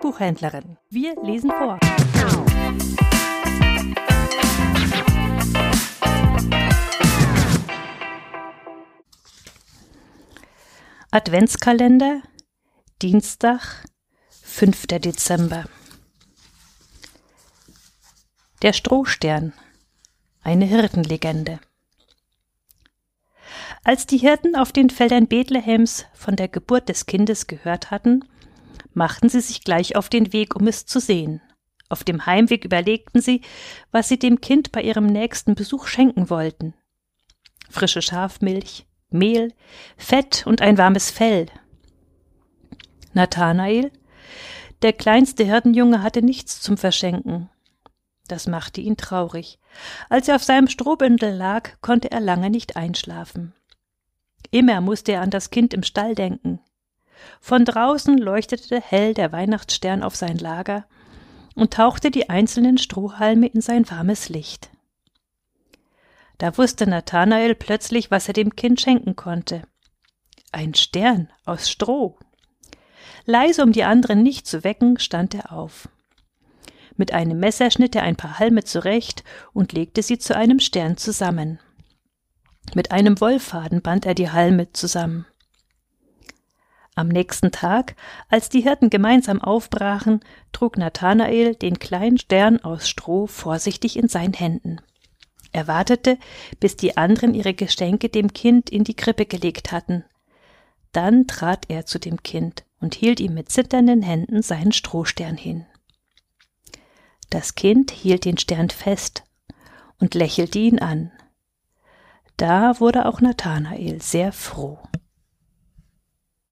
Buchhändlerin. Wir lesen vor. Adventskalender, Dienstag, 5. Dezember. Der Strohstern, eine Hirtenlegende. Als die Hirten auf den Feldern Bethlehems von der Geburt des Kindes gehört hatten, machten sie sich gleich auf den Weg, um es zu sehen. Auf dem Heimweg überlegten sie, was sie dem Kind bei ihrem nächsten Besuch schenken wollten. Frische Schafmilch, Mehl, Fett und ein warmes Fell. Nathanael, der kleinste Hirtenjunge, hatte nichts zum Verschenken. Das machte ihn traurig. Als er auf seinem Strohbündel lag, konnte er lange nicht einschlafen. Immer musste er an das Kind im Stall denken. Von draußen leuchtete hell der Weihnachtsstern auf sein Lager und tauchte die einzelnen Strohhalme in sein warmes Licht. Da wusste Nathanael plötzlich, was er dem Kind schenken konnte. Ein Stern aus Stroh. Leise, um die anderen nicht zu wecken, stand er auf. Mit einem Messer schnitt er ein paar Halme zurecht und legte sie zu einem Stern zusammen. Mit einem Wollfaden band er die Halme zusammen. Am nächsten Tag, als die Hirten gemeinsam aufbrachen, trug Nathanael den kleinen Stern aus Stroh vorsichtig in seinen Händen. Er wartete, bis die anderen ihre Geschenke dem Kind in die Krippe gelegt hatten. Dann trat er zu dem Kind und hielt ihm mit zitternden Händen seinen Strohstern hin. Das Kind hielt den Stern fest und lächelte ihn an. Da wurde auch Nathanael sehr froh.